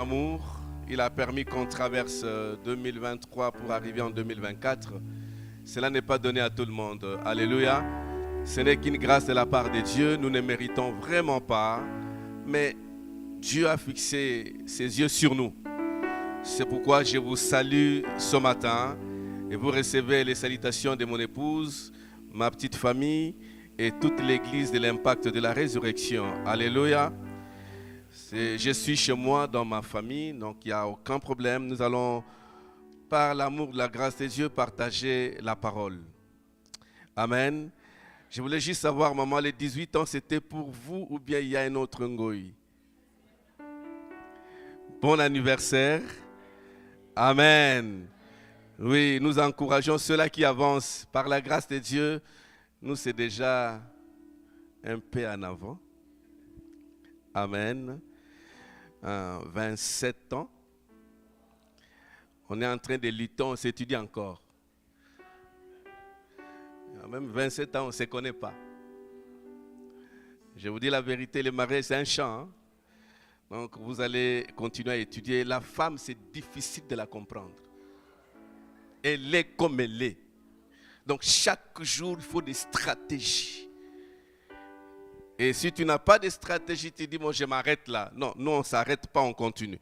amour, il a permis qu'on traverse 2023 pour arriver en 2024. Cela n'est pas donné à tout le monde. Alléluia. Ce n'est qu'une grâce de la part de Dieu. Nous ne méritons vraiment pas. Mais Dieu a fixé ses yeux sur nous. C'est pourquoi je vous salue ce matin et vous recevez les salutations de mon épouse, ma petite famille et toute l'église de l'impact de la résurrection. Alléluia. Je suis chez moi dans ma famille, donc il n'y a aucun problème. Nous allons, par l'amour la grâce de Dieu, partager la parole. Amen. Je voulais juste savoir, maman, les 18 ans, c'était pour vous ou bien il y a un autre ngoï Bon anniversaire. Amen. Oui, nous encourageons ceux-là qui avancent. Par la grâce de Dieu, nous, c'est déjà un peu en avant. Amen. 27 ans. On est en train de lutter, on s'étudie encore. Même 27 ans, on ne se connaît pas. Je vous dis la vérité, le mariage, c'est un champ. Hein. Donc, vous allez continuer à étudier. La femme, c'est difficile de la comprendre. Elle est comme elle est. Donc, chaque jour, il faut des stratégies. Et si tu n'as pas de stratégie, tu dis, moi, je m'arrête là. Non, nous, on ne s'arrête pas, on continue.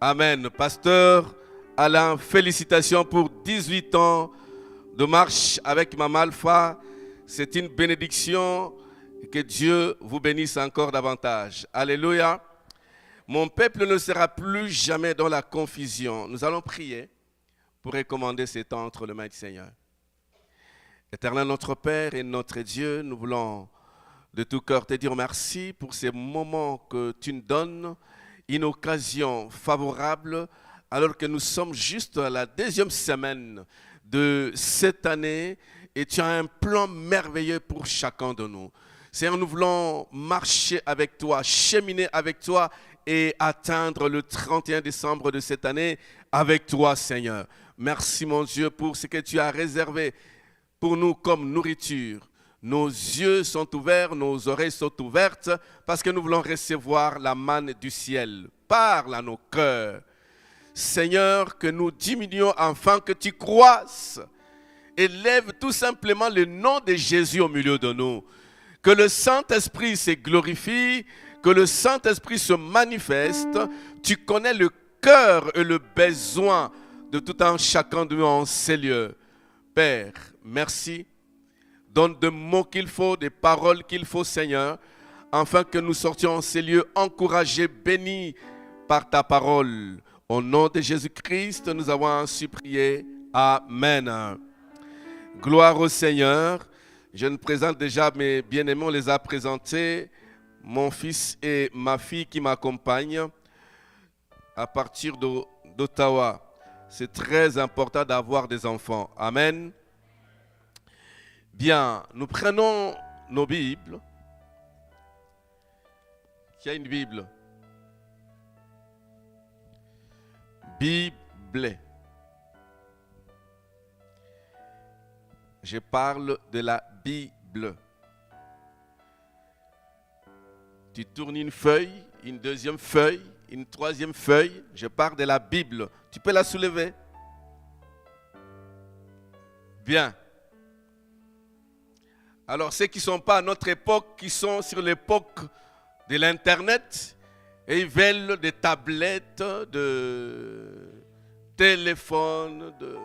Amen. Pasteur Alain, félicitations pour 18 ans de marche avec Maman Alpha. C'est une bénédiction. Que Dieu vous bénisse encore davantage. Alléluia. Mon peuple ne sera plus jamais dans la confusion. Nous allons prier pour recommander ces temps entre les mains du Seigneur. Éternel notre Père et notre Dieu, nous voulons de tout cœur te dire merci pour ces moments que tu nous donnes, une occasion favorable, alors que nous sommes juste à la deuxième semaine de cette année et tu as un plan merveilleux pour chacun de nous. Seigneur, nous voulons marcher avec toi, cheminer avec toi et atteindre le 31 décembre de cette année avec toi, Seigneur. Merci, mon Dieu, pour ce que tu as réservé pour nous comme nourriture. Nos yeux sont ouverts, nos oreilles sont ouvertes, parce que nous voulons recevoir la manne du ciel. Parle à nos cœurs. Seigneur, que nous diminuions afin que tu croisses. Élève tout simplement le nom de Jésus au milieu de nous. Que le Saint-Esprit se glorifie, que le Saint-Esprit se manifeste. Tu connais le cœur et le besoin de tout un chacun de nous en ces lieux. Père, merci. Donne des mots qu'il faut, des paroles qu'il faut, Seigneur, afin que nous sortions en ces lieux encouragés, bénis par ta parole. Au nom de Jésus-Christ, nous avons ainsi prié. Amen. Gloire au Seigneur. Je ne présente déjà mes bien-aimés, on les a présentés, mon fils et ma fille qui m'accompagnent à partir d'Ottawa. C'est très important d'avoir des enfants. Amen. Bien, nous prenons nos Bibles. Qui a une Bible? Bible. Je parle de la Bible. Tu tournes une feuille, une deuxième feuille, une troisième feuille. Je parle de la Bible. Tu peux la soulever? Bien. Alors ceux qui ne sont pas à notre époque, qui sont sur l'époque de l'Internet, et ils veulent des tablettes, de téléphones, de...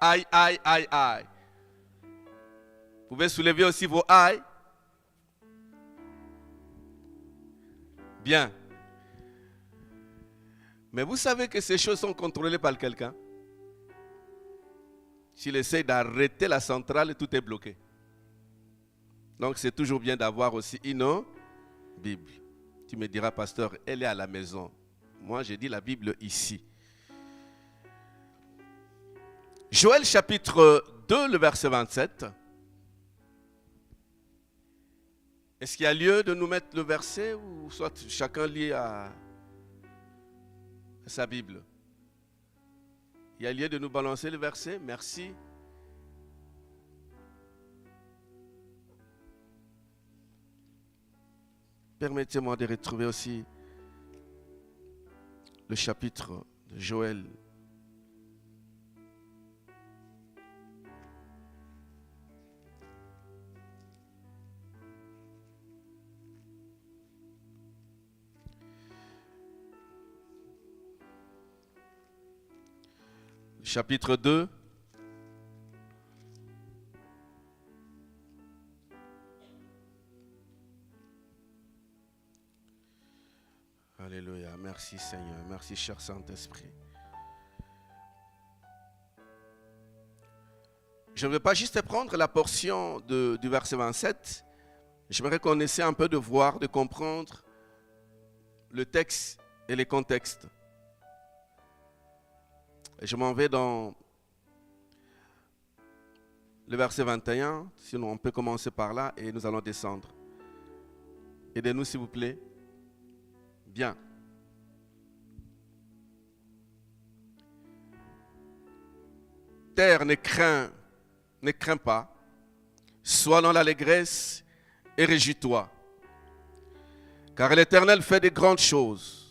Aïe, aïe, aïe, aïe. Vous pouvez soulever aussi vos aïe. Bien. Mais vous savez que ces choses sont contrôlées par quelqu'un. S'il essaie d'arrêter la centrale, tout est bloqué. Donc c'est toujours bien d'avoir aussi une Bible. Tu me diras, pasteur, elle est à la maison. Moi, j'ai dit la Bible ici. Joël chapitre 2, le verset 27. Est-ce qu'il y a lieu de nous mettre le verset ou soit chacun lit à, sa Bible Il y a lieu de nous balancer le verset Merci. Permettez-moi de retrouver aussi le chapitre de Joël. Chapitre 2. Alléluia. Merci Seigneur. Merci cher Saint-Esprit. Je ne veux pas juste prendre la portion de- du verset 27. J'aimerais qu'on essaie un peu de voir, de comprendre le texte et les contextes. Je m'en vais dans le verset 21. Sinon, on peut commencer par là et nous allons descendre. Aidez-nous, s'il vous plaît. Bien. Terre, ne crains, ne crains pas. Sois dans l'allégresse et réjouis-toi. Car l'Éternel fait des grandes choses.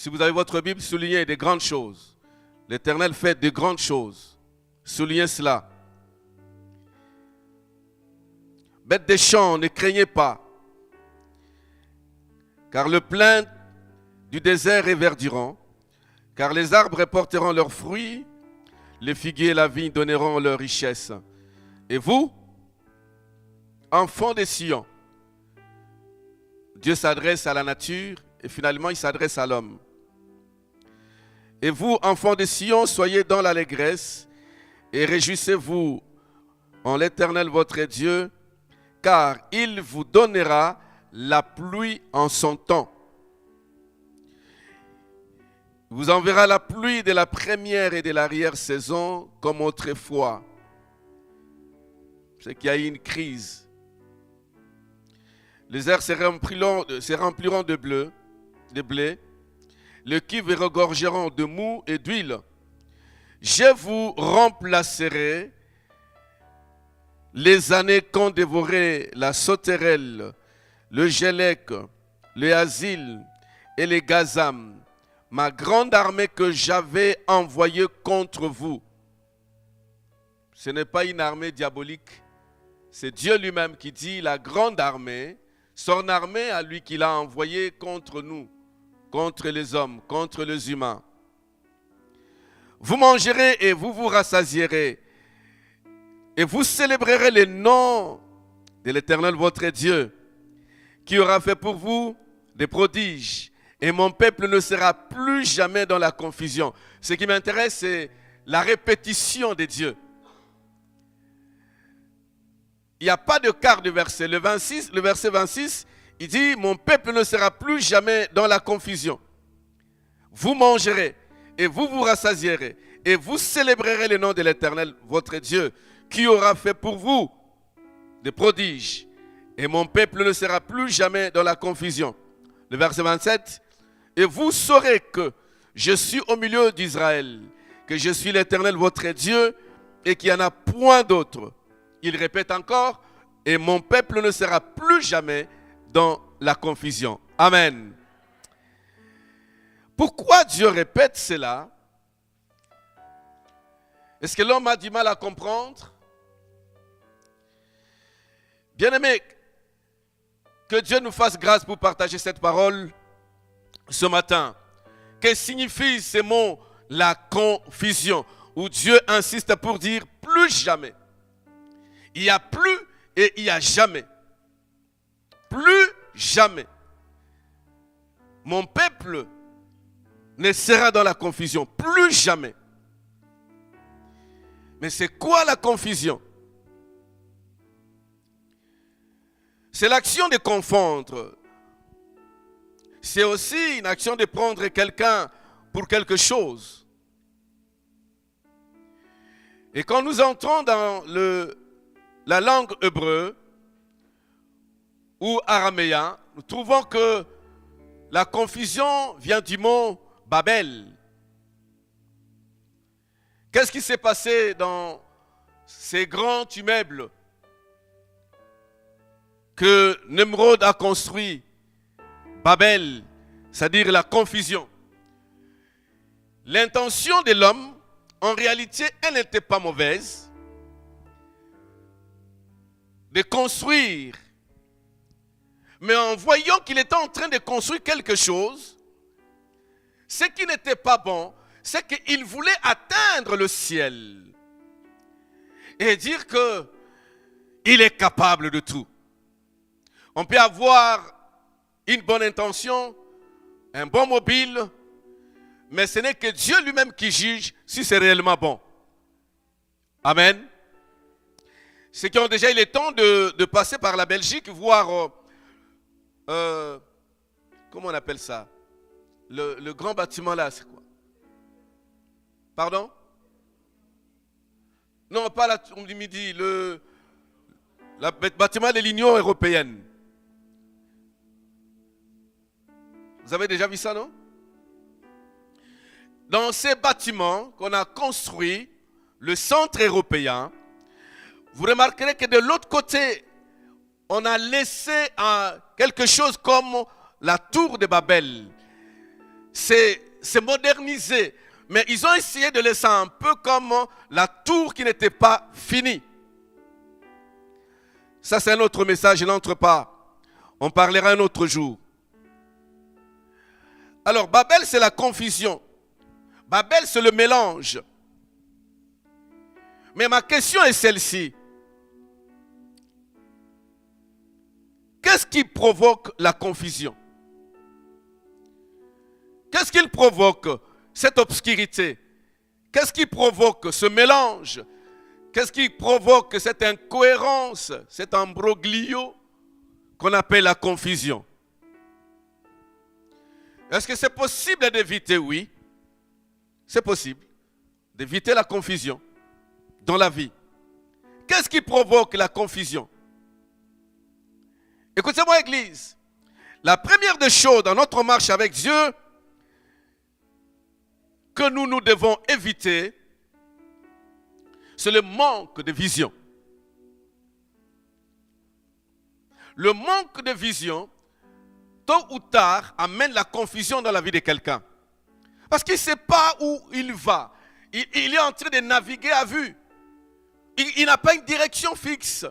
Si vous avez votre Bible, soulignez des grandes choses. L'Éternel fait de grandes choses. Soulignez cela. Bêtes des champs, ne craignez pas. Car le plein du désert est verdurant. Car les arbres porteront leurs fruits. Les figuiers et la vigne donneront leur richesse. Et vous, enfants des Sion, Dieu s'adresse à la nature et finalement il s'adresse à l'homme. Et vous, enfants de Sion, soyez dans l'allégresse et réjouissez-vous en l'Éternel votre Dieu, car il vous donnera la pluie en son temps. Il vous enverra la pluie de la première et de l'arrière-saison comme autrefois. C'est qu'il y a eu une crise. Les airs se rempliront, se rempliront de bleu, de blé. Les cuves regorgeront de mou et d'huile. Je vous remplacerai les années qu'ont dévoré la sauterelle, le gélec, le asile et les gazam, ma grande armée que j'avais envoyée contre vous. Ce n'est pas une armée diabolique, c'est Dieu lui-même qui dit la grande armée, son armée à lui qu'il a envoyée contre nous, contre les hommes, contre les humains. Vous mangerez et vous vous rassasierez, et vous célébrerez le nom de l'Éternel votre Dieu, qui aura fait pour vous des prodiges, et mon peuple ne sera plus jamais dans la confusion. Ce qui m'intéresse, c'est la répétition de Dieu. Il n'y a pas de quart de verset. Le, 26, le verset 26, il dit, mon peuple ne sera plus jamais dans la confusion. Vous mangerez et vous vous rassasierez et vous célébrerez le nom de l'Éternel, votre Dieu, qui aura fait pour vous des prodiges. Et mon peuple ne sera plus jamais dans la confusion. Le verset 27, et vous saurez que je suis au milieu d'Israël, que je suis l'Éternel, votre Dieu, et qu'il n'y en a point d'autre. Il répète encore, et mon peuple ne sera plus jamais dans la confusion. Amen. Pourquoi Dieu répète cela? Est-ce que l'homme a du mal à comprendre? Bien-aimé, que Dieu nous fasse grâce pour partager cette parole ce matin. Que signifie ce mot la confusion? Où Dieu insiste pour dire plus jamais. Il y a plus et il y a jamais. Plus jamais. Mon peuple ne sera dans la confusion. Plus jamais. Mais c'est quoi la confusion? C'est l'action de confondre. C'est aussi une action de prendre quelqu'un pour quelque chose. Et quand nous entrons dans la langue hébreu ou araméen, nous trouvons que la confusion vient du mot Babel. Qu'est-ce qui s'est passé dans ces grands immeubles que Nemrod a construits Babel, c'est-à-dire la confusion. L'intention de l'homme, en réalité, elle n'était pas mauvaise. De construire. Mais en voyant qu'il était en train de construire quelque chose, ce qui n'était pas bon, c'est qu'il voulait atteindre le ciel et dire que il est capable de tout. On peut avoir une bonne intention, un bon mobile, mais ce n'est que Dieu lui-même qui juge si c'est réellement bon. Amen. Ceux qui ont déjà eu le temps de, passer par la Belgique, voir, euh, comment on appelle ça? Le, grand bâtiment là, c'est quoi? Pardon? Non, pas la tour du midi, le, le bâtiment de l'Union européenne. Vous avez déjà vu ça, non? Dans ces bâtiments qu'on a construits, le centre européen, vous remarquerez que de l'autre côté, on a laissé quelque chose comme la tour de Babel. C'est modernisé, mais ils ont essayé de laisser un peu comme la tour qui n'était pas finie. Ça, c'est un autre message, je n'entre pas. On parlera un autre jour. Alors, Babel, c'est la confusion. Babel, c'est le mélange. Mais ma question est celle-ci. Qu'est-ce qui provoque la confusion? Qu'est-ce qui provoque cette obscurité? Qu'est-ce qui provoque ce mélange? Qu'est-ce qui provoque cette incohérence, cet ambroglio qu'on appelle la confusion? Est-ce que c'est possible d'éviter? Oui. C'est possible d'éviter la confusion dans la vie. Qu'est-ce qui provoque la confusion? Écoutez-moi, Église. La première des choses dans notre marche avec Dieu que nous nous devons éviter, c'est le manque de vision. Le manque de vision tôt ou tard, amène la confusion dans la vie de quelqu'un. Parce qu'il ne sait pas où il va. Il, est en train de naviguer à vue. Il, n'a pas une direction fixe.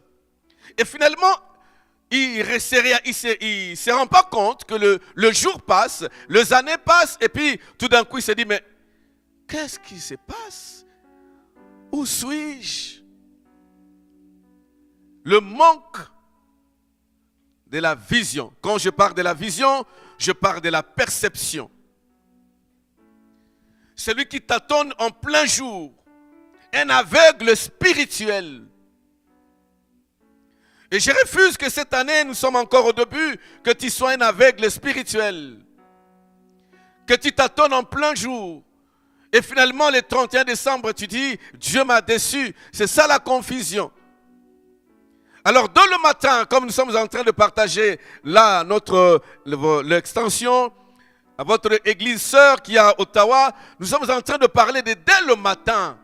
Et finalement, il ne se, rend pas compte que le, jour passe, les années passent, et puis tout d'un coup, il se dit, mais qu'est-ce qui se passe? Où suis-je? Le manque de la vision. Quand je parle de la vision, je parle de la perception. Celui qui tâtonne en plein jour, un aveugle spirituel. Et je refuse que cette année, nous sommes encore au début, que tu sois un aveugle spirituel. Que tu tâtonnes en plein jour. Et finalement, le 31 décembre, tu dis, Dieu m'a déçu. C'est ça la confusion. Alors, dans le matin, comme nous sommes en train de partager là notre l'extension à votre église sœur qui est à Ottawa, nous sommes en train de parler de dès le matin.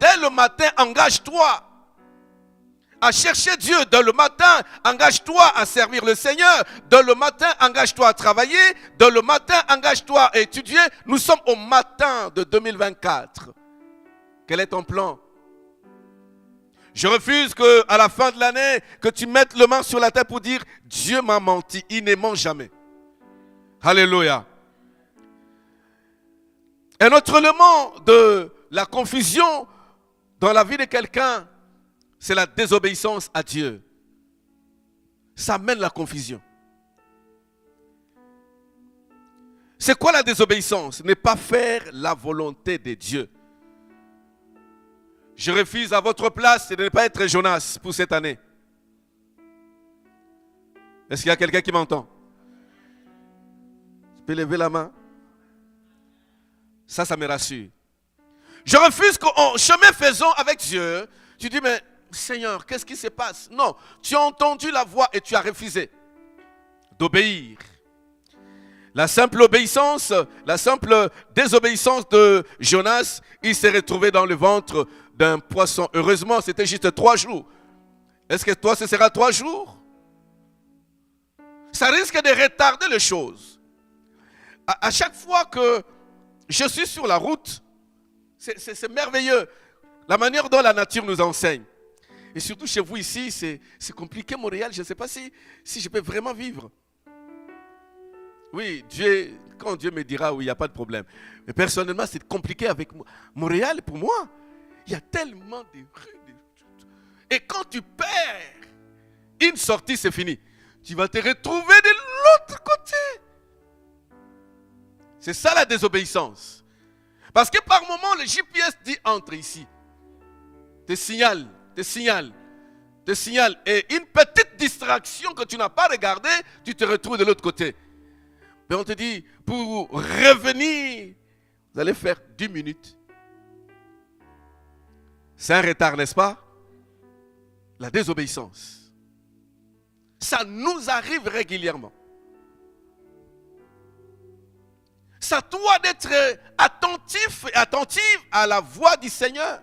Dès le matin, engage-toi à chercher Dieu. Dès le matin, engage-toi à servir le Seigneur. Dès le matin, engage-toi à travailler. Dès le matin, engage-toi à étudier. Nous sommes au matin de 2024. Quel est ton plan? Je refuse que à la fin de l'année, que tu mettes le main sur la tête pour dire Dieu m'a menti, il ne ment jamais. Alléluia. Un autre élément de la confusion dans la vie de quelqu'un, c'est la désobéissance à Dieu. Ça mène la confusion. C'est quoi la désobéissance? Ne pas faire la volonté de Dieu. Je refuse à votre place de ne pas être Jonas pour cette année. Est-ce qu'il y a quelqu'un qui m'entend? Tu peux lever la main Ça, ça me rassure. Je refuse qu'en chemin faisant avec Dieu, tu dis, mais Seigneur, qu'est-ce qui se passe? Non, tu as entendu la voix et tu as refusé d'obéir. La simple obéissance, la simple désobéissance de Jonas, il s'est retrouvé dans le ventre d'un poisson. Heureusement, c'était juste trois jours. Est-ce que toi, ce sera trois jours? Ça risque de retarder les choses. À, chaque fois que je suis sur la route, c'est merveilleux. La manière dont la nature nous enseigne. Et surtout chez vous ici, c'est compliqué Montréal. Je ne sais pas si, si je peux vraiment vivre. Oui, Dieu, quand Dieu me dira, oui, il n'y a pas de problème. Mais personnellement, c'est compliqué avec. Montréal, pour moi, il y a tellement de rues. Et quand tu perds une sortie, c'est fini. Tu vas te retrouver de l'autre côté. C'est ça la désobéissance. Parce que par moment, le GPS dit entre ici. Te signale, te signale, te signale. Et une petite distraction que tu n'as pas regardée, tu te retrouves de l'autre côté. Mais on te dit, pour revenir, vous allez faire 10 minutes. C'est un retard, n'est-ce pas? La désobéissance. Ça nous arrive régulièrement. C'est à toi d'être attentif et attentive à la voix du Seigneur.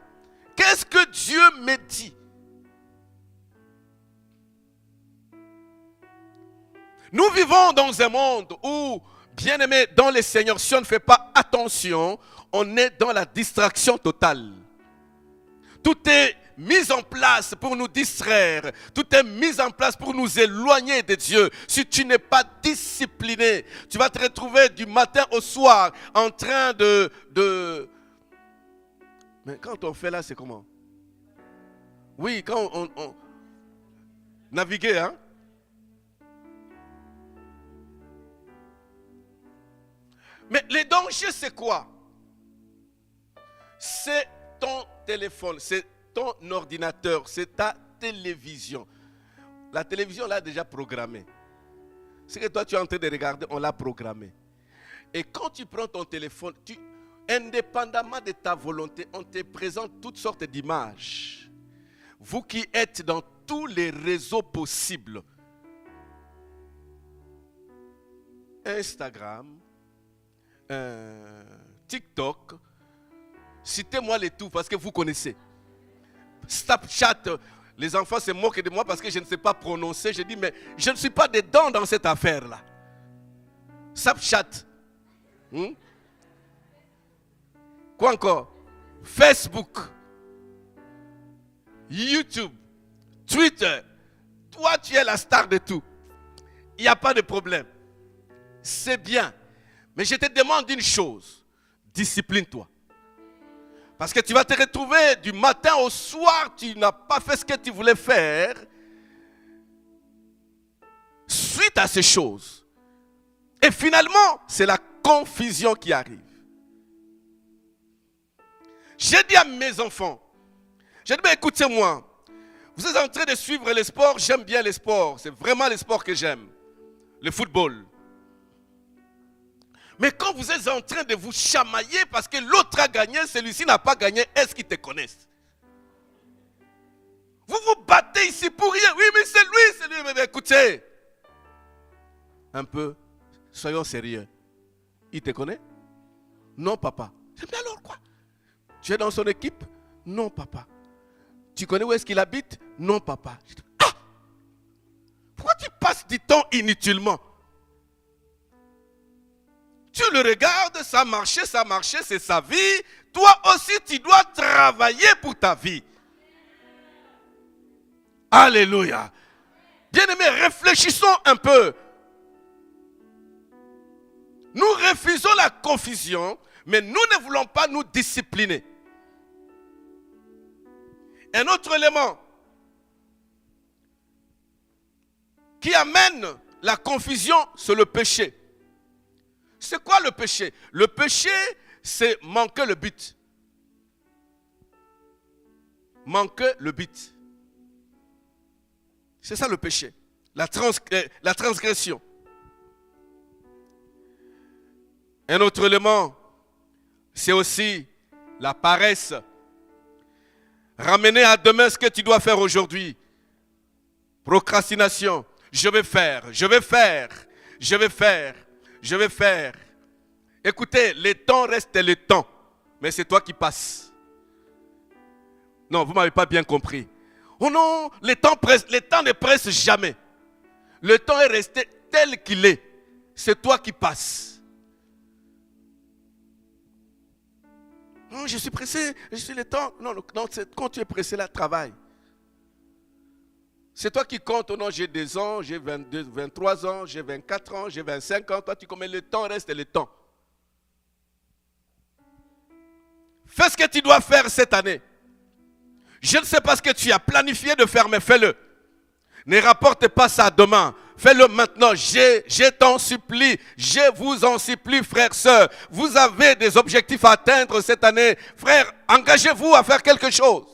Qu'est-ce que Dieu me dit? Nous vivons dans un monde où, bien aimé, dans le Seigneur, si on ne fait pas attention, on est dans la distraction totale. Tout est mis en place pour nous distraire. Tout est mis en place pour nous éloigner de Dieu. Si tu n'es pas discipliné, tu vas te retrouver du matin au soir en train de... de... Mais quand on fait là, c'est comment? Oui, quand on... on... Naviguer, hein? Mais les dangers, c'est quoi? C'est ton téléphone, c'est ton ordinateur, c'est ta télévision. La télévision l'a déjà programmé. Ce que toi tu es en train de regarder, on l'a programmé. Et quand tu prends ton téléphone, tu, indépendamment de ta volonté, on te présente toutes sortes d'images. Vous qui êtes dans tous les réseaux possibles, Instagram, euh, TikTok, citez-moi les tout parce que vous connaissez. Snapchat, les enfants se moquent de moi parce que je ne sais pas prononcer. Je dis, mais je ne suis pas dedans dans cette affaire-là. Snapchat. Hmm? Quoi encore? Facebook. YouTube. Twitter. Toi, tu es la star de tout. Il n'y a pas de problème. C'est bien. Mais je te demande une chose. Discipline-toi. Parce que tu vas te retrouver du matin au soir, tu n'as pas fait ce que tu voulais faire. Suite à ces choses. Et finalement, c'est la confusion qui arrive. J'ai dit à mes enfants, j'ai dit, écoutez-moi, vous êtes en train de suivre les sports, j'aime bien les sports, c'est vraiment les sports que j'aime. Le football. Mais quand vous êtes en train de vous chamailler parce que l'autre a gagné, celui-ci n'a pas gagné, est-ce qu'ils te connaissent? Vous vous battez ici pour rien. Oui, mais c'est lui, c'est lui. Mais écoutez, un peu, soyons sérieux. Il te connaît? Non, papa. Mais alors quoi? Tu es dans son équipe? Non, papa. Tu connais où est-ce qu'il habite? Non, papa. Ah Pourquoi tu passes du temps inutilement? Tu le regardes, ça marchait, ça marchait, c'est sa vie. Toi aussi, tu dois travailler pour ta vie. Alléluia. Bien-aimés, réfléchissons un peu. Nous refusons la confusion, mais nous ne voulons pas nous discipliner. Un autre élément qui amène la confusion, c'est le péché. C'est quoi le péché? Le péché, c'est manquer le but. Manquer le but. C'est ça le péché. La, trans la transgression. Un autre élément, c'est aussi la paresse. Ramener à demain ce que tu dois faire aujourd'hui. Procrastination. Je vais faire, je vais faire, je vais faire je vais faire. Écoutez, le temps reste le temps, mais c'est toi qui passes. Non, vous ne m'avez pas bien compris. Oh non, le temps, le temps ne presse jamais. Le temps est resté tel qu'il est. C'est toi qui passes. Non, je suis pressé, je suis le temps. Non, non, quand tu es pressé, là, travaille. C'est toi qui comptes, oh non, j'ai des ans, j'ai 22, 23 ans, j'ai 24 ans, j'ai 25 ans. Toi, tu combien le temps reste le temps? Fais ce que tu dois faire cette année. Je ne sais pas ce que tu as planifié de faire, mais fais-le. Ne rapporte pas ça demain. Fais-le maintenant. Je, je t'en supplie. Je vous en supplie, frères, sœurs. Vous avez des objectifs à atteindre cette année. Frères, engagez-vous à faire quelque chose.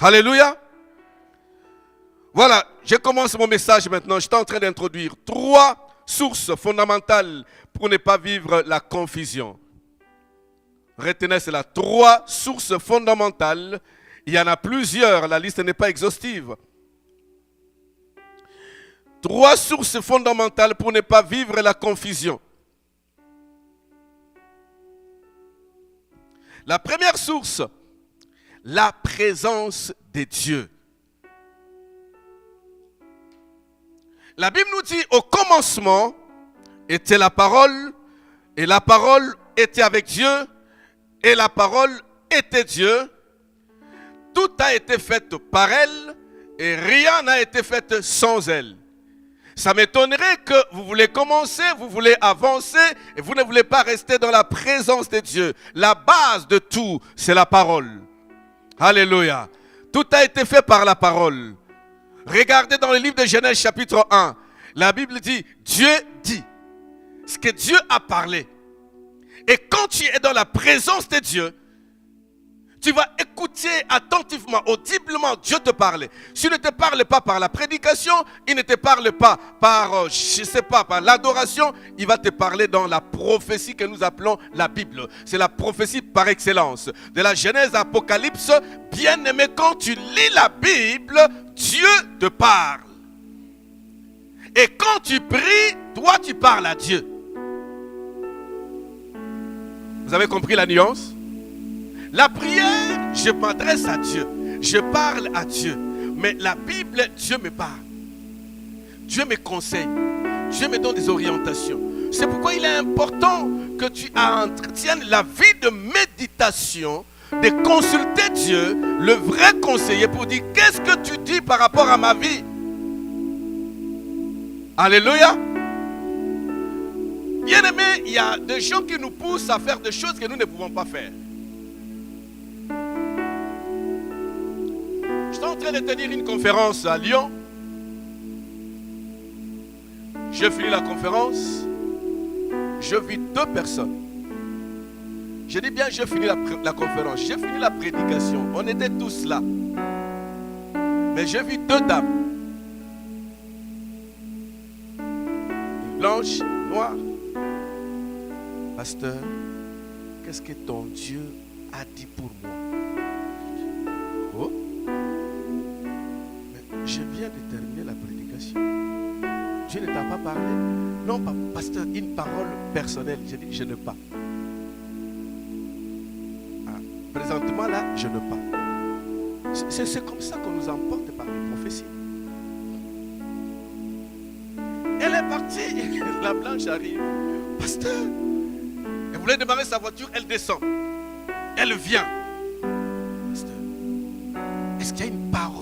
Alléluia. Voilà, je commence mon message maintenant. Je suis en train d'introduire trois sources fondamentales pour ne pas vivre la confusion. Retenez cela. Trois sources fondamentales. Il y en a plusieurs. La liste n'est pas exhaustive. Trois sources fondamentales pour ne pas vivre la confusion. La première source, la présence de Dieu. La Bible nous dit au commencement était la parole et la parole était avec Dieu et la parole était Dieu. Tout a été fait par elle et rien n'a été fait sans elle. Ça m'étonnerait que vous voulez commencer, vous voulez avancer et vous ne voulez pas rester dans la présence de Dieu. La base de tout, c'est la parole. Alléluia. Tout a été fait par la parole. Regardez dans le livre de Genèse chapitre 1. La Bible dit, Dieu dit ce que Dieu a parlé. Et quand tu es dans la présence de Dieu, tu vas écouter attentivement, audiblement, Dieu te parle. S'il ne te parle pas par la prédication, il ne te parle pas par, euh, je sais pas, par l'adoration, il va te parler dans la prophétie que nous appelons la Bible. C'est la prophétie par excellence. De la Genèse à Apocalypse, bien aimé, quand tu lis la Bible, Dieu te parle. Et quand tu pries, toi tu parles à Dieu. Vous avez compris la nuance? La prière, je m'adresse à Dieu. Je parle à Dieu. Mais la Bible, Dieu me parle. Dieu me conseille. Dieu me donne des orientations. C'est pourquoi il est important que tu entretiennes la vie de méditation, de consulter Dieu, le vrai conseiller, pour dire qu'est-ce que tu dis par rapport à ma vie? Alléluia. Bien aimé, il y a des gens qui nous poussent à faire des choses que nous ne pouvons pas faire. Je suis en train de tenir une conférence à Lyon. J'ai fini la conférence. Je vis deux personnes. Je dis bien, j'ai fini la, la conférence. J'ai fini la prédication. On était tous là. Mais j'ai vu deux dames. Une blanche, noire. Pasteur, qu'est-ce que ton Dieu a dit pour moi? Je viens de terminer la prédication. Dieu ne t'a pas parlé. Non, pasteur, une parole personnelle. Je dis, je ne pas. Ah, présentement, là, je ne pas. C'est comme ça qu'on nous emporte par les prophéties. Elle est partie. La blanche arrive. Pasteur, elle voulait démarrer sa voiture, elle descend. Elle vient. Pasteur, est-ce qu'il y a une parole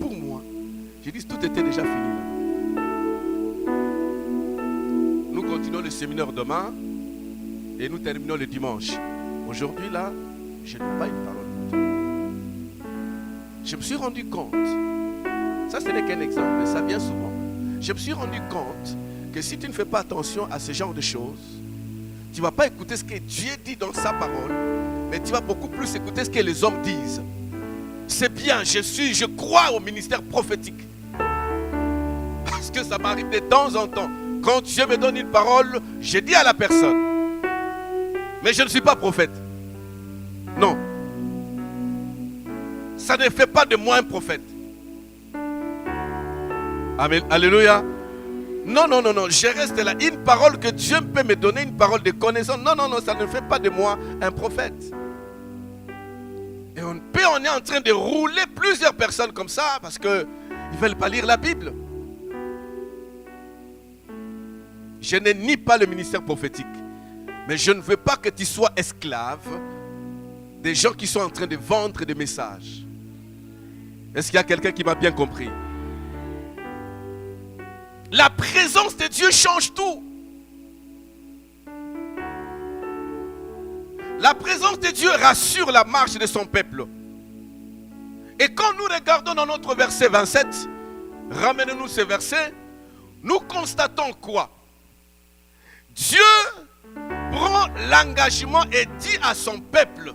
pour moi. J'ai dit, tout était déjà fini. Nous continuons le séminaire demain et nous terminons le dimanche. Aujourd'hui, là, je n'ai pas une parole pour toi. Je me suis rendu compte, ça ce n'est qu'un exemple, mais ça vient souvent. Je me suis rendu compte que si tu ne fais pas attention à ce genre de choses, tu ne vas pas écouter ce que Dieu dit dans sa parole, mais tu vas beaucoup plus écouter ce que les hommes disent c'est bien, je suis, je crois au ministère prophétique. Parce que ça m'arrive de temps en temps. Quand Dieu me donne une parole, je dis à la personne, mais je ne suis pas prophète. Non. Ça ne fait pas de moi un prophète. Amen. Alléluia. Non, non, non, non. Je reste là. Une parole que Dieu peut me donner, une parole de connaissance. Non, non, non, ça ne fait pas de moi un prophète. Et on est en train de rouler plusieurs personnes comme ça parce qu'ils ne veulent pas lire la Bible. je ne nie pas le ministère prophétique. Mais je ne veux pas que tu sois esclave des gens qui sont en train de vendre des messages. Est-ce qu'il y a quelqu'un qui m'a bien compris? La présence de Dieu change tout. La présence de Dieu rassure la marche de son peuple. Et quand nous regardons dans notre verset 27, ramenez-nous ce verset, nous constatons quoi? Dieu prend l'engagement et dit à son peuple,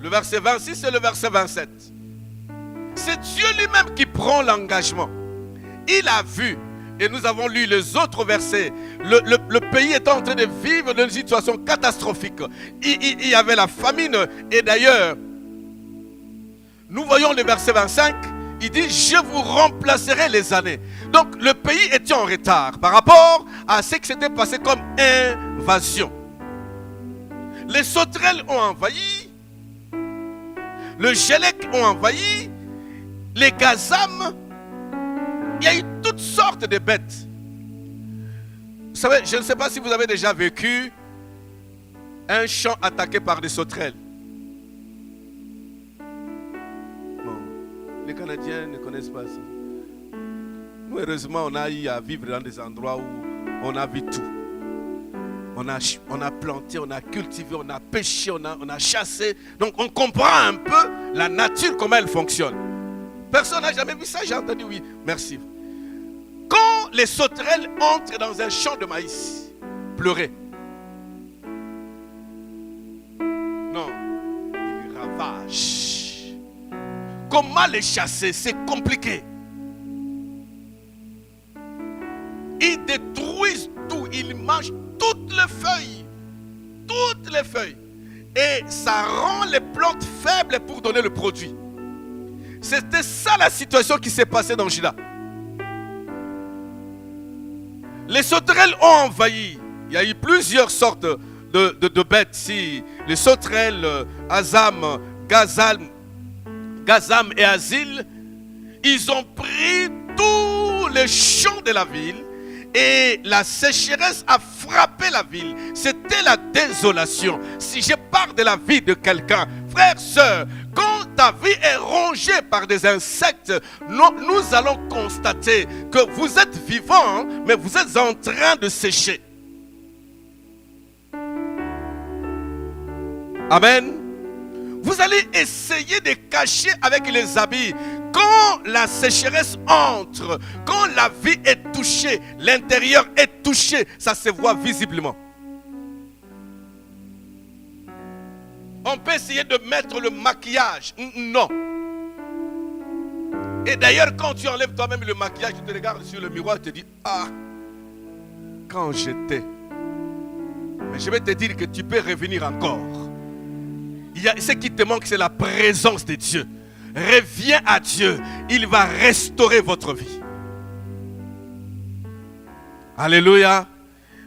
le verset 26 et le verset 27, c'est Dieu lui-même qui prend l'engagement. Il a vu, et nous avons lu les autres versets, le, pays est en train de vivre une situation catastrophique. Il, y avait la famine, et d'ailleurs, nous voyons le verset 25, il dit, je vous remplacerai les années. Donc le pays était en retard par rapport à ce qui s'était passé comme invasion. Les sauterelles ont envahi, le Gélec ont envahi, les Gazam, il y a eu toutes sortes de bêtes. Vous savez, je ne sais pas si vous avez déjà vécu un champ attaqué par des sauterelles. les Canadiens ne connaissent pas ça. Heureusement, on a eu à vivre dans des endroits où on a vu tout. On a, on a planté, on a cultivé, on a pêché, on a, on a chassé. Donc on comprend un peu la nature, comment elle fonctionne. Personne n'a jamais vu ça, j'ai entendu oui. Merci. Les sauterelles entrent dans un champ de maïs, pleurer. Non, ils ravagent. Comment les chasser? C'est compliqué. Ils détruisent tout. Ils mangent toutes les feuilles. Toutes les feuilles. Et ça rend les plantes faibles pour donner le produit. C'était ça la situation qui s'est passée dans Juda. Les sauterelles ont envahi. Il y a eu plusieurs sortes de, bêtes ici. Les sauterelles, Azam, Gazam, Gazam et Azil, ils ont pris tous les champs de la ville et la sécheresse a frappé la ville. C'était la désolation. Si je parle de la vie de quelqu'un, frère, quand ta vie est rongée par des insectes, nous, allons constater que vous êtes vivant, mais vous êtes en train de sécher. Amen. Vous allez essayer de cacher avec les habits quand la sécheresse entre, quand la vie est touchée, l'intérieur est touché, ça se voit visiblement. On peut essayer de mettre le maquillage. Non. Et d'ailleurs, quand tu enlèves toi-même le maquillage, tu te regardes sur le miroir et te dis, ah, quand j'étais. Mais je vais te dire que tu peux revenir encore. Il y ce qui te manque, c'est la présence de Dieu. Reviens à Dieu. Il va restaurer votre vie. Alléluia.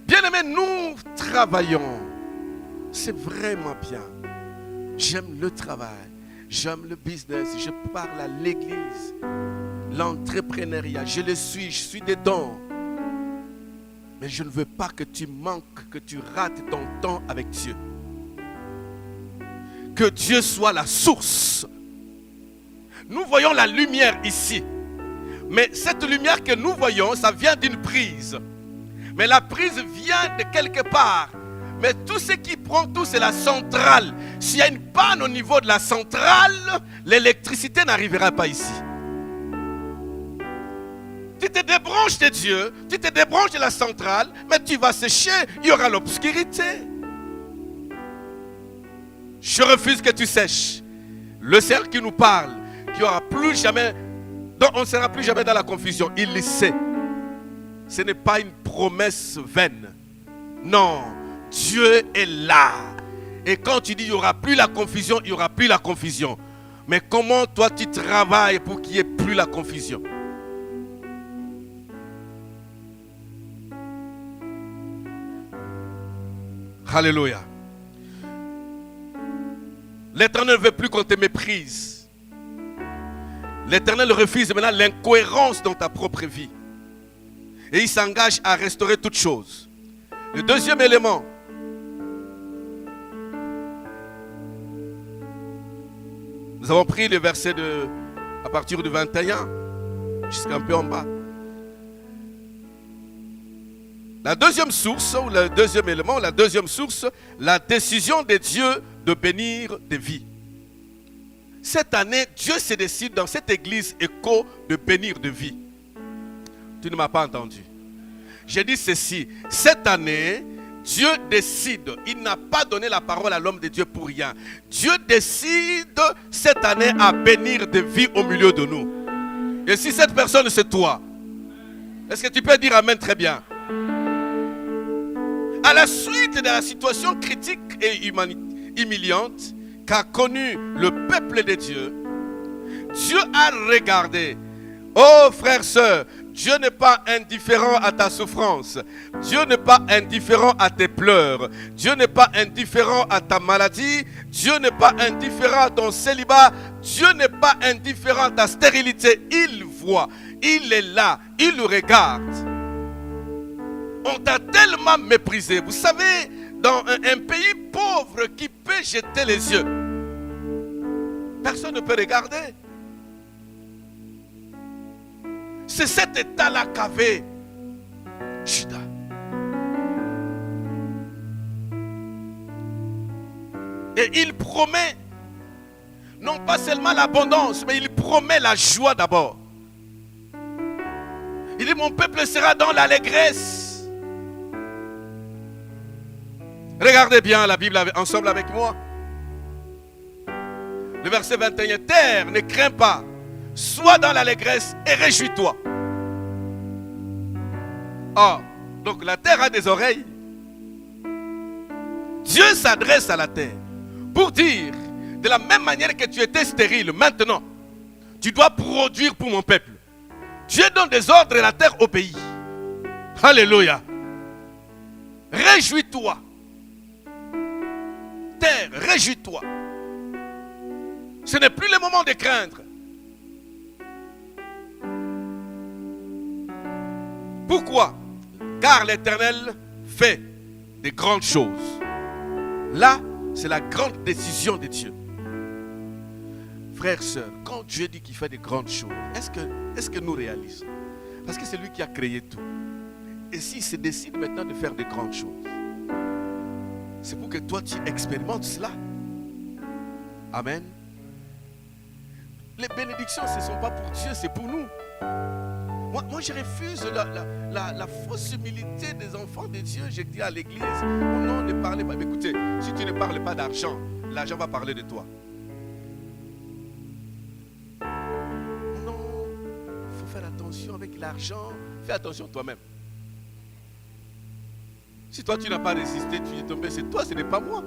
Bien-aimés, nous travaillons. C'est vraiment bien. J'aime le travail. J'aime le business. Je parle à l'église. L'entrepreneuriat. Je le suis. Je suis dedans. Mais je ne veux pas que tu manques, que tu rates ton temps avec Dieu. Que Dieu soit la source nous voyons la lumière ici. Mais cette lumière que nous voyons, ça vient d'une prise. Mais la prise vient de quelque part. Mais tout ce qui prend tout, c'est la centrale. S'il y a une panne au niveau de la centrale, l'électricité n'arrivera pas ici. Tu te débranches de Dieu, tu te débranches de la centrale, mais tu vas sécher, il y aura l'obscurité. Je refuse que tu sèches. Le cercle qui nous parle, qui aura plus jamais, dont on ne sera plus jamais dans la confusion. Il le sait. Ce n'est pas une promesse vaine. Non, Dieu est là. Et quand tu dis il n'y aura plus la confusion, il n'y aura plus la confusion. Mais comment toi tu travailles pour qu'il n'y ait plus la confusion? Alléluia. L'Éternel ne veut plus qu'on te méprise. L'Éternel refuse maintenant l'incohérence dans ta propre vie. et il s'engage à restaurer toutes choses. Le deuxième élément, nous avons pris le verset de, à partir du 21 jusqu'à un peu en bas. La deuxième source, ou le deuxième élément, la deuxième source, la décision de Dieu de bénir des vies. Cette année, Dieu se décide dans cette église écho de bénir de vie. Tu ne m'as pas entendu. J'ai dit ceci. Cette année, Dieu décide. Il n'a pas donné la parole à l'homme de Dieu pour rien. Dieu décide cette année à bénir de vie au milieu de nous. Et si cette personne, c'est toi, est-ce que tu peux dire Amen très bien? À la suite de la situation critique et humiliante, qu'a connu le peuple de Dieu, Dieu a regardé. Oh frères, sœurs, Dieu n'est pas indifférent à ta souffrance. Dieu n'est pas indifférent à tes pleurs. Dieu n'est pas indifférent à ta maladie. Dieu n'est pas indifférent à ton célibat. Dieu n'est pas indifférent à ta stérilité. Il voit. Il est là. Il regarde. On t'a tellement méprisé. Vous savez, dans un, pays pauvre qui peut jeter les yeux, personne ne peut regarder. C'est cet état-là qu'avait Judas. Et il promet non pas seulement l'abondance, mais il promet la joie d'abord. Il dit, mon peuple sera dans l'allégresse. Regardez bien la Bible ensemble avec moi. Le verset 21, Terre, ne crains pas, sois dans l'allégresse et réjouis-toi. Ah, donc la terre a des oreilles. Dieu s'adresse à la terre pour dire, de la même manière que tu étais stérile, maintenant, tu dois produire pour mon peuple. Dieu donne des ordres à la terre pays. Alléluia. Réjouis-toi réjouis-toi. Ce n'est plus le moment de craindre. Pourquoi? Car l'Éternel fait des grandes choses. Là, c'est la grande décision de Dieu. Frères, sœurs, quand Dieu dit qu'il fait des grandes choses, est-ce que, est que nous réalisons? Parce que c'est lui qui a créé tout. Et s'il se décide maintenant de faire des grandes choses, c'est pour que toi tu expérimentes cela. Amen. Les bénédictions, ce ne sont pas pour Dieu, c'est pour nous. Moi, je refuse la, fausse humilité des enfants de Dieu. Je dis à l'église, non, ne parlez pas. Écoutez, si tu ne parles pas d'argent, l'argent va parler de toi. Non, il faut faire attention avec l'argent. Fais attention toi-même. Si toi tu n'as pas résisté, tu es tombé, c'est toi, ce n'est pas moi.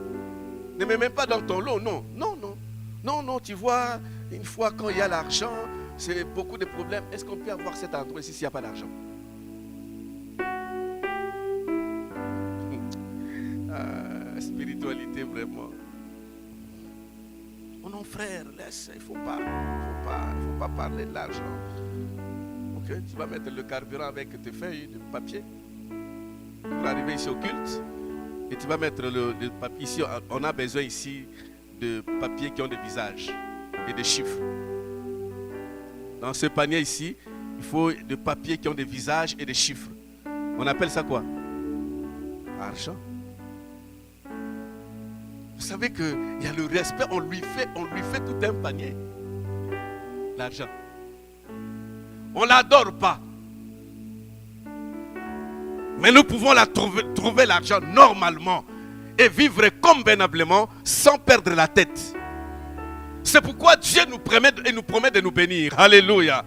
Ne me mets pas dans ton lot, non, non, non. Non, non, tu vois, une fois quand il y a l'argent, c'est beaucoup de problèmes. Est-ce qu'on peut avoir cet endroit ici s'il n'y a pas d'argent? Ah, Spiritualité, vraiment. Oh non, frère, laisse, il ne faut pas, faut pas, faut pas parler de l'argent. Tu vas mettre le carburant avec tes feuilles de papier pour arriver ici au culte. Et tu vas mettre le, papier. Ici, on a besoin ici de papiers qui ont des visages et des chiffres. Dans ce panier ici, il faut des papiers qui ont des visages et des chiffres. On appelle ça quoi? Argent. Vous savez qu'il y a le respect, on lui fait, on lui fait tout un panier. L'argent. On ne l'adore pas. Mais nous pouvons la trouver, trouver l'argent normalement et vivre convenablement sans perdre la tête. C'est pourquoi Dieu nous promet, de nous bénir. Alléluia.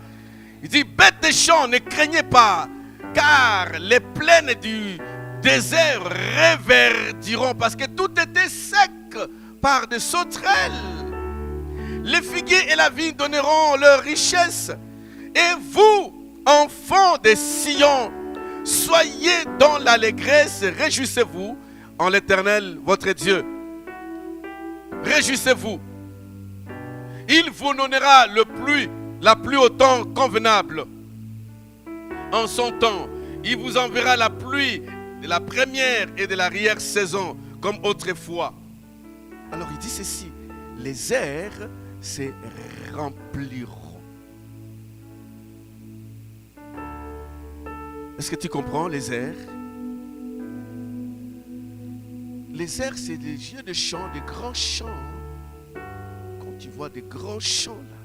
Il dit, bêtes des champs, ne craignez pas, car les plaines du désert réverdiront, parce que tout était sec par des sauterelles. Les figuiers et la vigne donneront leur richesse. Et vous, enfants des sillons, Soyez dans l'allégresse, réjouissez-vous en l'éternel, votre Dieu. Réjouissez-vous. Il vous donnera le plus, la plus autant convenable. En son temps, Il vous enverra la pluie de la première et de l'arrière saison, comme autrefois. Alors il dit ceci, les airs se rempliront. Est-ce que tu comprends les airs? Les airs, c'est des yeux de chant, des grands chants. Tu vois des grands chants là,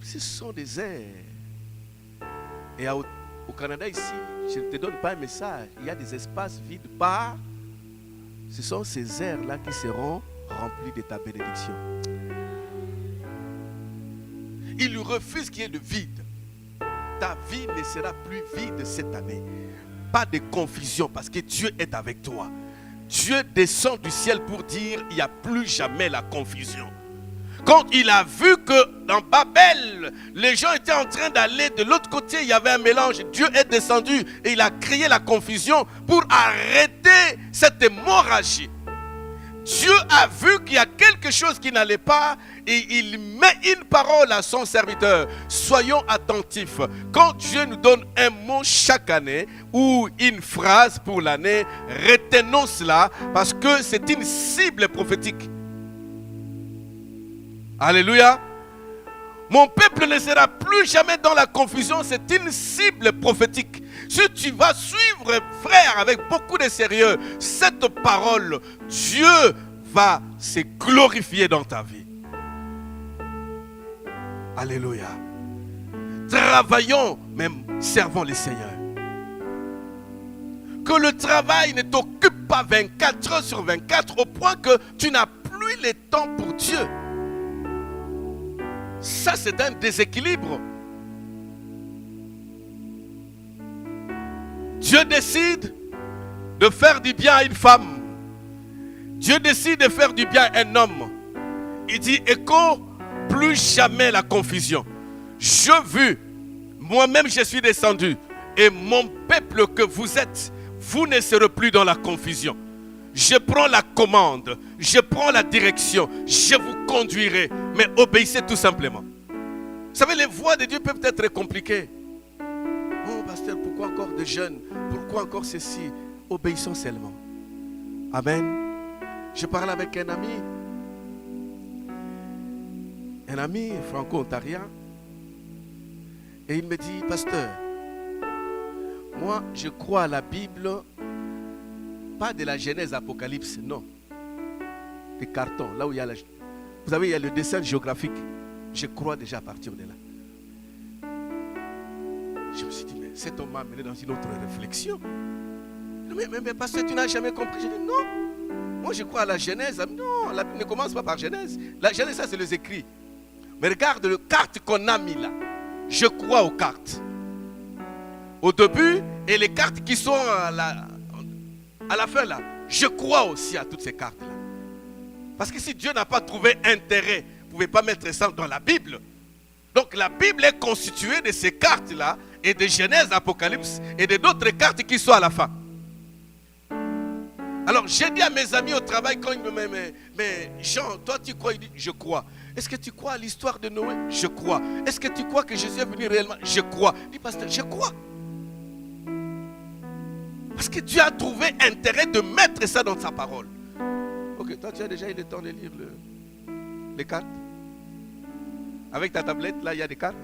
ce sont des airs. Et au, Canada ici, je ne te donne pas un message. Il y a des espaces vides par. Ce sont ces airs-là qui seront remplis de ta bénédiction. Il refuse qu'il y ait de vide. Ta vie ne sera plus vide cette année. Pas de confusion parce que Dieu est avec toi. Dieu descend du ciel pour dire il n'y a plus jamais la confusion. Quand il a vu que dans Babel, les gens étaient en train d'aller de l'autre côté, il y avait un mélange. Dieu est descendu et il a créé la confusion pour arrêter cette hémorragie. Dieu a vu qu'il y a quelque chose qui n'allait pas et il met une parole à son serviteur. Soyons attentifs. Quand Dieu nous donne un mot chaque année ou une phrase pour l'année, retenons cela parce que c'est une cible prophétique. Alléluia. Mon peuple ne sera plus jamais dans la confusion. C'est une cible prophétique. Si tu vas suivre, frère, avec beaucoup de sérieux, cette parole, Dieu va se glorifier dans ta vie. Alléluia. Travaillons, même servons les seigneurs. Que le travail ne t'occupe pas 24 heures sur 24 au point que tu n'as plus le temps pour Dieu. Ça, c'est un déséquilibre. Dieu décide de faire du bien à une femme. Dieu décide de faire du bien à un homme. Il dit, écho, plus jamais la confusion. Je vu, moi-même je suis descendu, et mon peuple que vous êtes, vous ne serez plus dans la confusion. Je prends la commande, je prends la direction, je vous conduirai, mais obéissez tout simplement. Vous savez, les voies de Dieu peuvent être compliquées. Oh, pasteur, pourquoi encore de jeunes? Pourquoi encore ceci? Obéissons seulement. Amen. Je parle avec un ami, un ami franco-ontarien, et il me dit, pasteur, moi je crois à la Bible, pas de la Genèse Apocalypse, non. Des cartons, là où il y a la... Vous savez, il y a le dessin géographique. Je crois déjà à partir de là. Je me suis dit, mais cet homme m'a amené dans une autre réflexion. Mais, mais, mais pasteur, tu n'as jamais compris. Je dis, non. Moi, je crois à la Genèse. Non, la Bible ne commence pas par Genèse. La Genèse, ça, c'est les écrits. Mais regarde le carte qu'on a mis là. Je crois aux cartes. Au début, et les cartes qui sont à la, à la fin là. Je crois aussi à toutes ces cartes là. Parce que si Dieu n'a pas trouvé intérêt, vous ne pouvez pas mettre ça dans la Bible. Donc la Bible est constituée de ces cartes-là et de Genèse, Apocalypse et de d'autres cartes qui sont à la fin. Alors j'ai dit à mes amis au travail quand ils me disent, mais, Jean, toi tu crois? Il dit, je crois. Est-ce que tu crois à l'histoire de Noé? Je crois. Est-ce que tu crois que Jésus est venu réellement? Je crois. Il dit, pasteur, je crois. Parce que Dieu a trouvé intérêt de mettre ça dans sa parole. Ok, toi tu as déjà eu le temps de lire les cartes? Avec ta tablette, là, il y a des cartes?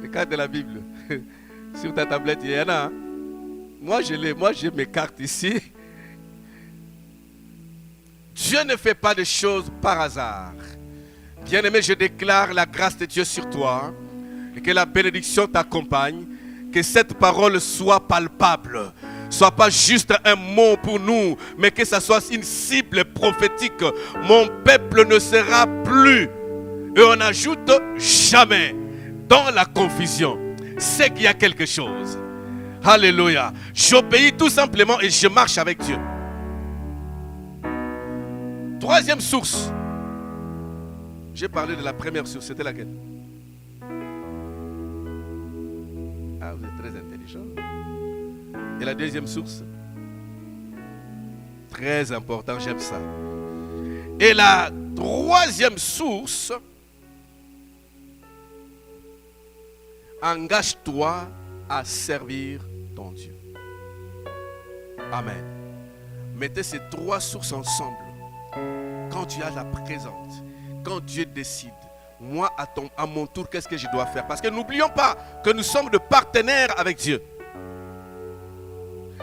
Les cartes de la Bible. Sur ta tablette, il y en a. Hein? Moi, je l'ai. Moi, j'ai mes cartes ici. Dieu ne fait pas de choses par hasard. Bien-aimé, je déclare la grâce de Dieu sur toi et que la bénédiction t'accompagne. Que cette parole soit palpable, soit pas juste un mot pour nous, mais que ça soit une cible prophétique. Mon peuple ne sera plus, et on ajoute jamais, dans la confusion. C'est qu'il y a quelque chose. Alléluia. J'obéis tout simplement et je marche avec Dieu. Troisième source. J'ai parlé de la première source. C'était laquelle? Et la deuxième source Très important, j'aime ça. Et la troisième source, engage-toi à servir ton Dieu. Amen. Mettez ces trois sources ensemble. Quand tu as la présente, quand Dieu décide, moi à, mon tour, qu'est-ce que je dois faire? Parce que n'oublions pas que nous sommes de partenaires avec Dieu.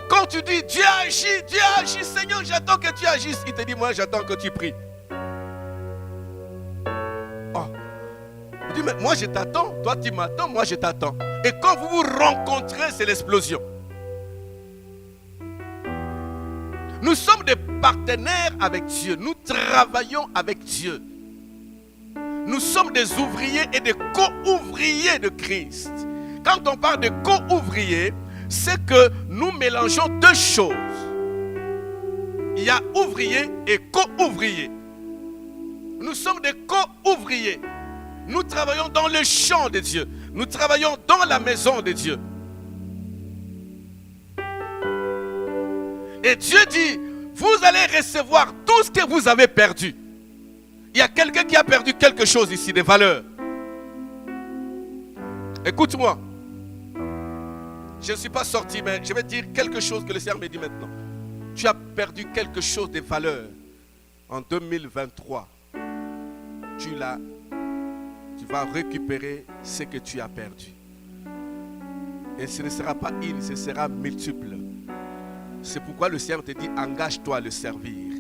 Quand tu dis Dieu agit, Dieu agit, Seigneur, j'attends que tu agisses, il te dit, moi j'attends que tu pries. Oh. Il dit, mais moi je t'attends, toi tu m'attends, moi je t'attends. Et quand vous vous rencontrez, c'est l'explosion. Nous sommes des partenaires avec Dieu. Nous travaillons avec Dieu. Nous sommes des ouvriers et des co-ouvriers de Christ. Quand on parle de co-ouvriers, c'est que nous mélangeons deux choses. Il y a ouvrier et co-ouvrier. Nous sommes des co-ouvriers. Nous travaillons dans le champ de Dieu. Nous travaillons dans la maison de Dieu. Et Dieu dit, vous allez recevoir tout ce que vous avez perdu. Il y a quelqu'un qui a perdu quelque chose ici, des valeurs. Écoute-moi. Je ne suis pas sorti, mais je vais dire quelque chose que le Seigneur me dit maintenant. Tu as perdu quelque chose de valeurs en 2023. Tu l'as. Tu vas récupérer ce que tu as perdu. Et ce ne sera pas une, ce sera multiple. C'est pourquoi le Seigneur te dit, engage-toi à le servir.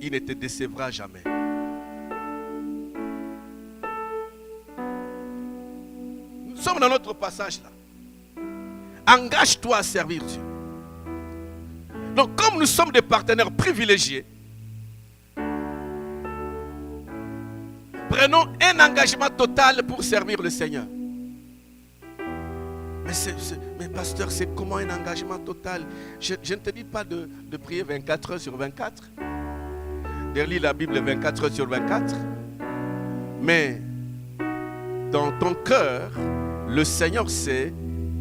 Il ne te décevra jamais. Dans notre passage là. Engage-toi à servir Dieu. Donc comme nous sommes des partenaires privilégiés, prenons un engagement total pour servir le Seigneur. Mais, pasteur, c'est comment un engagement total? Je, ne te dis pas de, prier 24 heures sur 24, de lire la Bible 24 heures sur 24. Mais dans ton cœur, le Seigneur sait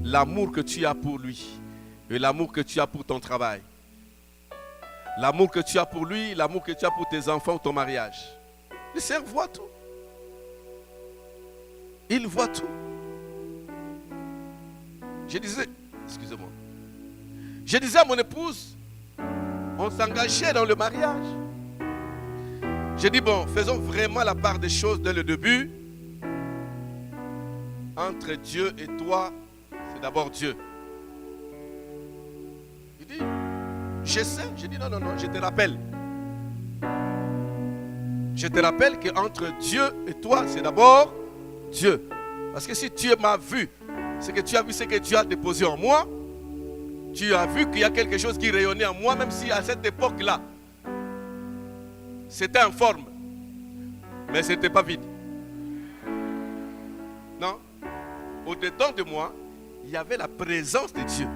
l'amour que tu as pour lui et l'amour que tu as pour ton travail. L'amour que tu as pour lui, l'amour que tu as pour tes enfants, ton mariage. Le Seigneur voit tout. Il voit tout. Je disais, excusez-moi, je disais à mon épouse, on s'engageait dans le mariage. J'ai dit, bon, faisons vraiment la part des choses dès le début. Entre Dieu et toi, c'est d'abord Dieu. Il dit, je sais. J'ai dit, non, non, non, je te rappelle. Je te rappelle qu'entre Dieu et toi, c'est d'abord Dieu. Parce que si tu m'as vu c'est que tu as vu ce que Dieu a déposé en moi. Tu as vu qu'il y a quelque chose qui rayonnait en moi, même si à cette époque-là, c'était informe. Mais ce n'était pas vide. Au-dedans de moi, il y avait la présence de Dieu.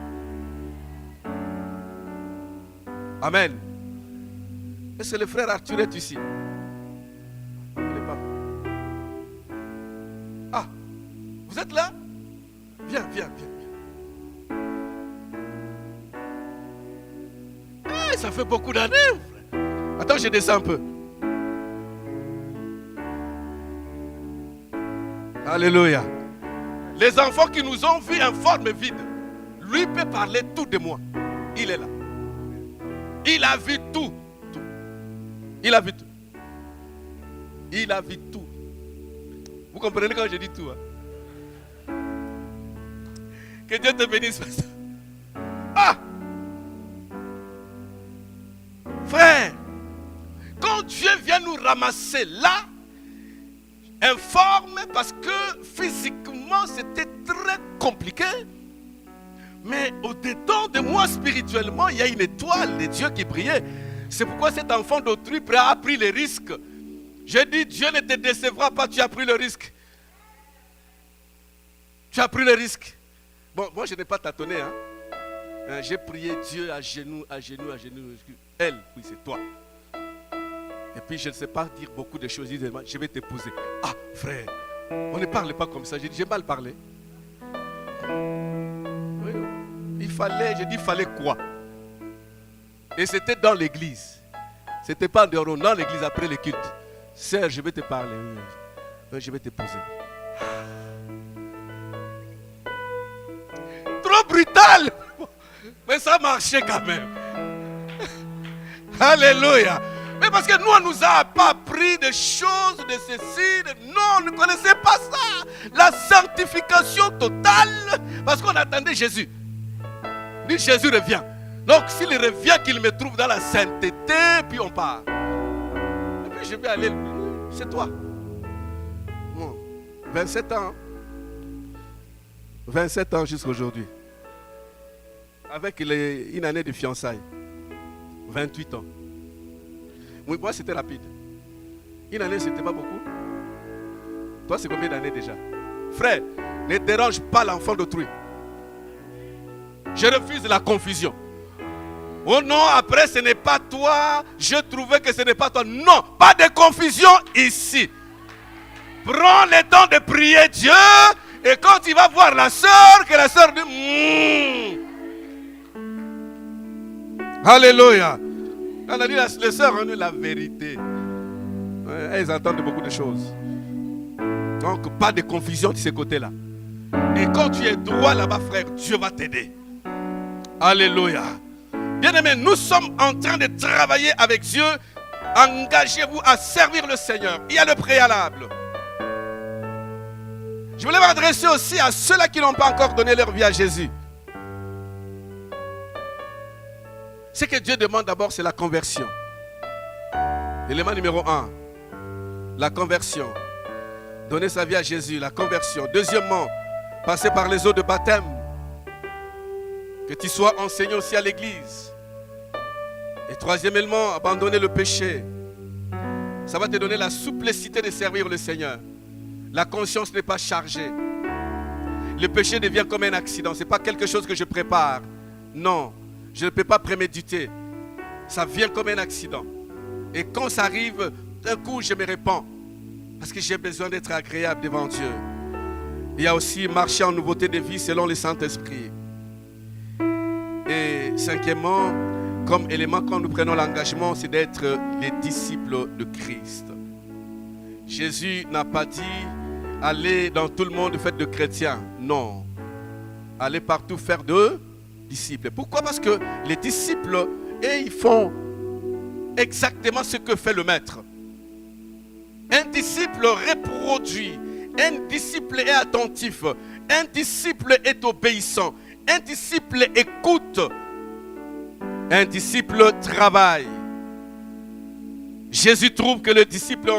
Amen. Est-ce que le frère Arthur est ici? Ah, vous êtes là? Viens, viens, viens. Eh, ça fait beaucoup d'années, Attends, je descends un peu. Alléluia. Les enfants qui nous ont vus en forme vide, lui peut parler tout de moi. Il est là. Il a vu tout. Il a vu tout. Il a vu tout. Vous comprenez quand je dis tout hein? Que Dieu te bénisse. Ah Frère, quand Dieu vient nous ramasser là, informe parce que physiquement c'était très compliqué. Mais au-dedans de moi spirituellement, il y a une étoile de Dieu qui brillait. C'est pourquoi cet enfant d'autrui a pris les risques. J'ai dit, Dieu ne te décevra pas, tu as pris le risque. Tu as pris le risque. Bon, moi je n'ai pas tâtonné. Hein. hein. J'ai prié Dieu à genoux, à genoux, à genoux. Elle, oui, c'est toi. Et puis je ne sais pas dire beaucoup de choses. Je vais t'épouser. Ah, frère, on ne parle pas comme ça. J'ai dit, mal parlé. il fallait, j'ai dit, il fallait quoi? Et c'était dans l'église. C'était pas en dehors, dans l'église après le culte. Sœur, je vais te parler. Je vais t'épouser. brutal. Mais ça marchait quand même. Alléluia. Mais parce que nous, on ne nous a pas appris des choses, de ceci. De... Non, on ne connaissait pas ça. La sanctification totale. Parce qu'on attendait Jésus. Jésus revient. Donc s'il revient, qu'il me trouve dans la sainteté, puis on part. Et puis je vais aller. C'est toi. 27 ans. 27 ans jusqu'à aujourd'hui. Avec une année de fiançailles. 28 ans. Oui, moi, c'était rapide. Une année, c'était pas beaucoup. Toi, c'est combien d'années déjà? Frère, ne dérange pas l'enfant d'autrui. Je refuse la confusion. Oh non, après, ce n'est pas toi. Je trouvais que ce n'est pas toi. Non, pas de confusion ici. Prends le temps de prier Dieu. Et quand tu vas voir la soeur, que la soeur dit... Hmm. Alléluia. On a dit, les soeurs ont la vérité. Elles entendent beaucoup de choses. Donc, pas de confusion de ce côté-là. Et quand tu es droit là-bas, frère, Dieu va t'aider. Alléluia. Bien-aimés, nous sommes en train de travailler avec Dieu. Engagez-vous à servir le Seigneur. Il y a le préalable. Je voulais m'adresser aussi à ceux-là qui n'ont pas encore donné leur vie à Jésus. Ce que Dieu demande d'abord, c'est la conversion. L'élément numéro un, la conversion. Donner sa vie à Jésus, la conversion. Deuxièmement, passer par les eaux de baptême. Que tu sois enseigné aussi à l'église. Et troisièmement, abandonner le péché. Ça va te donner la souplicité de servir le Seigneur. La conscience n'est pas chargée. Le péché devient comme un accident. Ce n'est pas quelque chose que je prépare. Non, je ne peux pas préméditer. Ça vient comme un accident. Et quand ça arrive, d'un coup, je me répands. Parce que j'ai besoin d'être agréable devant Dieu. Il y a aussi marcher en nouveauté de vie selon le Saint-Esprit. Et cinquièmement, comme élément, quand nous prenons l'engagement, c'est d'être les disciples de Christ. Jésus n'a pas dit aller dans tout le monde fait de chrétiens. Non. Aller partout faire de disciples. Pourquoi? Parce que les disciples, et ils font exactement ce que fait le maître. Un disciple reproduit. Un disciple est attentif. Un disciple est obéissant. Un disciple écoute. Un disciple travaille. Jésus trouve que les disciples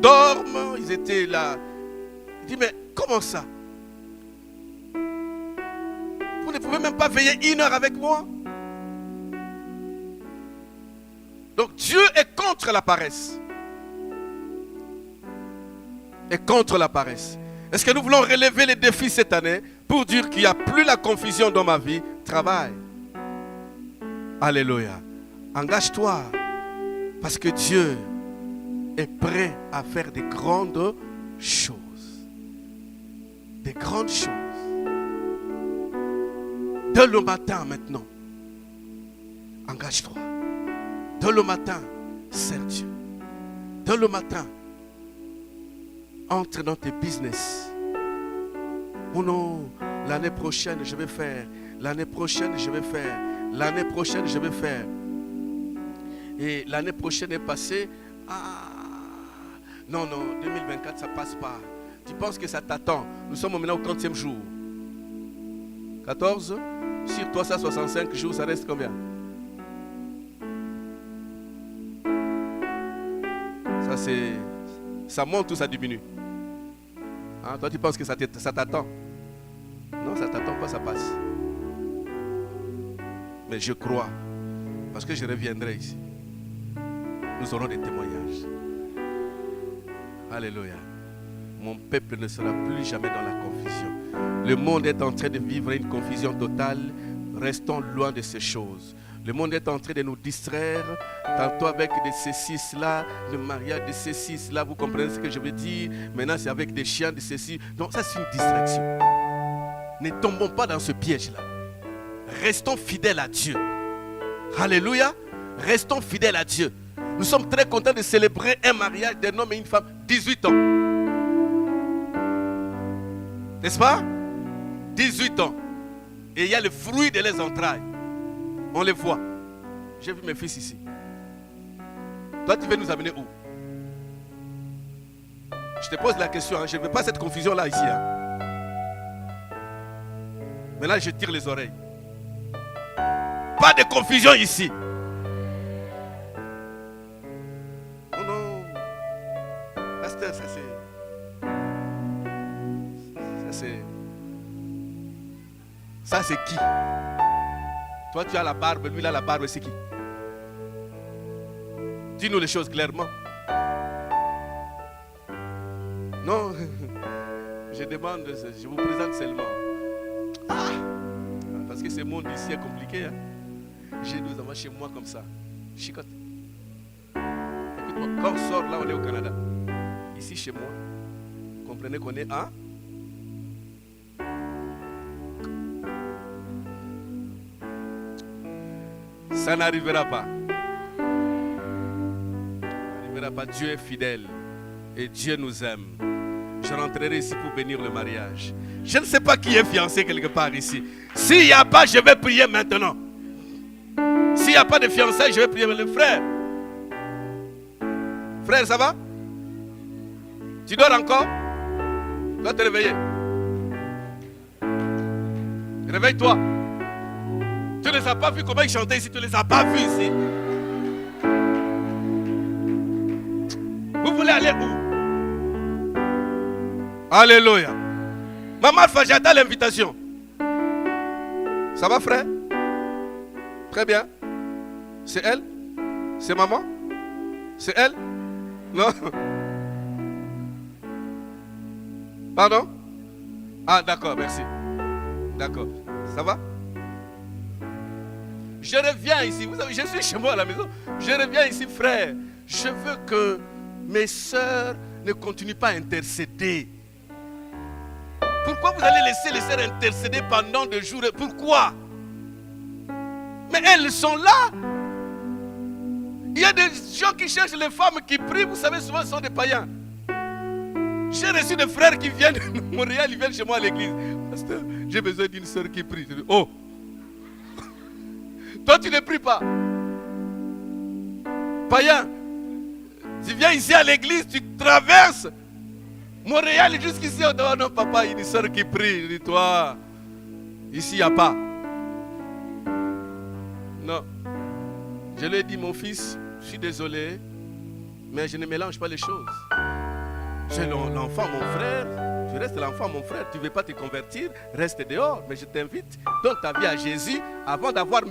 dorment. Ils étaient là dit, mais comment ça? Vous ne pouvez même pas veiller une heure avec moi Donc Dieu est contre la paresse. Et contre la paresse. Est-ce que nous voulons relever les défis cette année pour dire qu'il n'y a plus la confusion dans ma vie? Travaille. Alléluia. Engage-toi. Parce que Dieu est prêt à faire des grandes choses des grandes choses. Dès le matin maintenant, engage-toi. Dès le matin, sers Dieu. Dès le matin, entre dans tes business. Oh non, l'année prochaine, je vais faire. L'année prochaine, je vais faire. L'année prochaine, je vais faire. Et l'année prochaine est passée. Ah, non, non, 2024, ça passe pas. Tu penses que ça t'attend? Nous sommes maintenant au 40e jour. 14 Sur 365 jours, ça reste combien? Ça, c'est. Ça monte ou ça diminue? Hein? Toi, tu penses que ça t'attend? Non, ça t'attend pas, ça passe. Mais je crois. Parce que je reviendrai ici. Nous aurons des témoignages. Alléluia mon peuple ne sera plus jamais dans la confusion. Le monde est en train de vivre une confusion totale. Restons loin de ces choses. Le monde est en train de nous distraire, tantôt avec des ceci, là, le mariage de ceci, là, vous comprenez ce que je veux dire? Maintenant, c'est avec des chiens de ceci. Donc, ça, c'est une distraction. Ne tombons pas dans ce piège-là. Restons fidèles à Dieu. Alléluia. Restons fidèles à Dieu. Nous sommes très contents de célébrer un mariage d'un homme et une femme, 18 ans. N'est-ce pas? 18 ans. Et il y a le fruit de les entrailles. On les voit. J'ai vu mes fils ici. Toi, tu veux nous amener où? Je te pose la question. Hein. Je ne veux pas cette confusion-là ici. Hein. Mais là, je tire les oreilles. Pas de confusion ici. C'est qui? Toi tu as la barbe, lui il a la barbe, c'est qui? Dis-nous les choses clairement. Non, je demande, je vous présente seulement. Ah, parce que ce monde ici est compliqué. Hein? J'ai deux enfants chez moi comme ça. Chicote. Écoute-moi, quand on sort là, on est au Canada. Ici chez moi, comprenez qu'on est à Ça n'arrivera pas. N'arrivera pas. Dieu est fidèle. Et Dieu nous aime. Je rentrerai ici pour bénir le mariage. Je ne sais pas qui est fiancé quelque part ici. S'il n'y a pas, je vais prier maintenant. S'il n'y a pas de fiançailles, je vais prier le frère. Frère, ça va? Tu dors encore? Tu dois te réveiller. Réveille-toi. Tu ne les as pas vus comment ils chantaient ici. Tu ne les as pas vus ici. Vous voulez aller où? Alléluia. Maman j'attends l'invitation. Ça va, frère? Très bien. C'est elle? C'est maman? C'est elle? Non Pardon? Ah, d'accord, merci. D'accord. Ça va? Je reviens ici. Vous savez, je suis chez moi à la maison. Je reviens ici, frère. Je veux que mes soeurs ne continuent pas à intercéder. Pourquoi vous allez laisser les sœurs intercéder pendant deux jours? Pourquoi? Mais elles sont là. Il y a des gens qui cherchent les femmes qui prient, vous savez, souvent ce sont des païens. J'ai reçu des frères qui viennent de Montréal, ils viennent chez moi à l'église. Pasteur, j'ai besoin d'une soeur qui prie. Oh, toi tu ne pries pas. Païen, tu viens ici à l'église, tu traverses Montréal jusqu'ici, on dit, non, papa, il y a une soeur qui prie. Je dis, toi, ici, il n'y a pas. Non. Je lui ai dit, mon fils, je suis désolé, mais je ne mélange pas les choses. J'ai l'enfant, mon frère. Je reste l'enfant, mon frère. Tu ne veux pas te convertir, reste dehors. Mais je t'invite, donne ta vie à Jésus avant d'avoir mes